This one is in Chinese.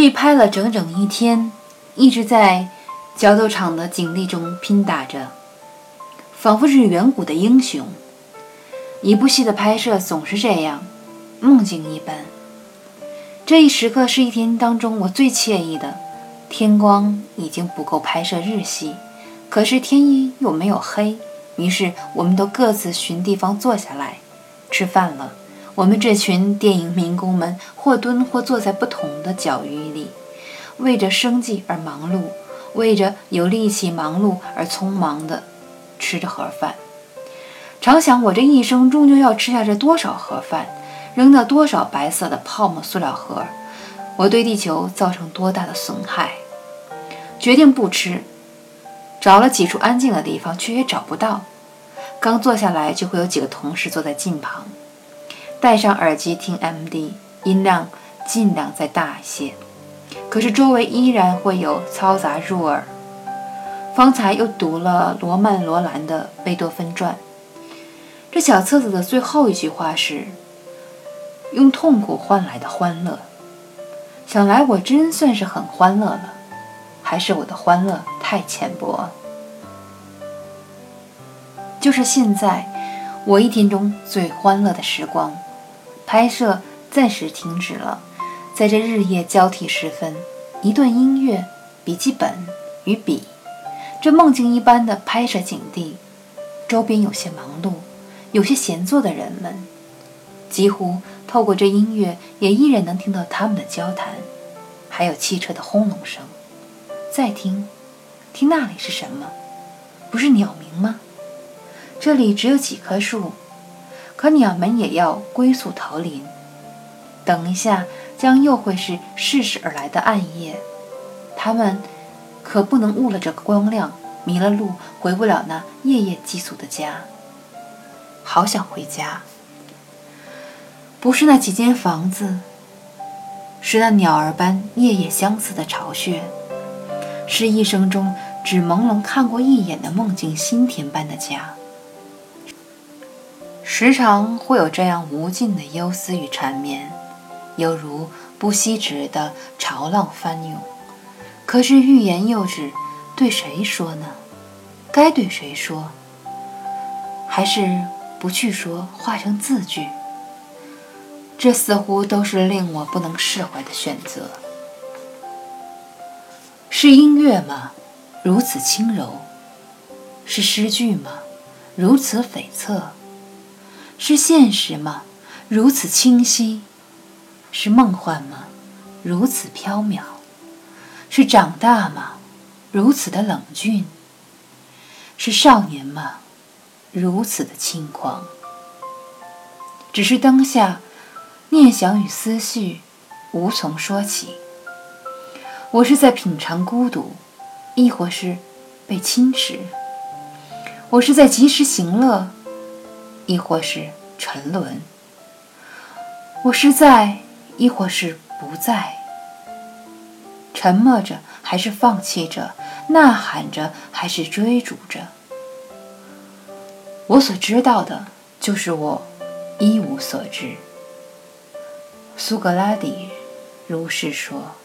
戏拍了整整一天，一直在角斗场的警力中拼打着，仿佛是远古的英雄。一部戏的拍摄总是这样，梦境一般。这一时刻是一天当中我最惬意的。天光已经不够拍摄日戏，可是天一又没有黑，于是我们都各自寻地方坐下来吃饭了。我们这群电影民工们，或蹲或坐在不同的角域里，为着生计而忙碌，为着有力气忙碌而匆忙地吃着盒饭。常想，我这一生终究要吃下这多少盒饭，扔掉多少白色的泡沫塑料盒，我对地球造成多大的损害？决定不吃，找了几处安静的地方，却也找不到。刚坐下来，就会有几个同事坐在近旁。戴上耳机听 MD，音量尽量再大一些。可是周围依然会有嘈杂入耳。方才又读了罗曼·罗兰的《贝多芬传》，这小册子的最后一句话是：“用痛苦换来的欢乐。”想来我真算是很欢乐了，还是我的欢乐太浅薄？就是现在，我一天中最欢乐的时光。拍摄暂时停止了，在这日夜交替时分，一段音乐、笔记本与笔，这梦境一般的拍摄景地，周边有些忙碌，有些闲坐的人们，几乎透过这音乐，也依然能听到他们的交谈，还有汽车的轰隆声。再听，听那里是什么？不是鸟鸣吗？这里只有几棵树。可鸟们也要归宿桃林，等一下将又会是适时而来的暗夜，它们可不能误了这个光亮，迷了路，回不了那夜夜寄宿的家。好想回家，不是那几间房子，是那鸟儿般夜夜相似的巢穴，是一生中只朦胧看过一眼的梦境心田般的家。时常会有这样无尽的忧思与缠绵，犹如不息止的潮浪翻涌。可是欲言又止，对谁说呢？该对谁说？还是不去说，化成字句？这似乎都是令我不能释怀的选择。是音乐吗？如此轻柔。是诗句吗？如此悱恻。是现实吗？如此清晰；是梦幻吗？如此飘渺；是长大吗？如此的冷峻；是少年吗？如此的轻狂。只是当下，念想与思绪无从说起。我是在品尝孤独，亦或是被侵蚀？我是在及时行乐。亦或是沉沦，我是在，亦或是不在；沉默着，还是放弃着；呐喊着，还是追逐着。我所知道的，就是我一无所知。苏格拉底如是说。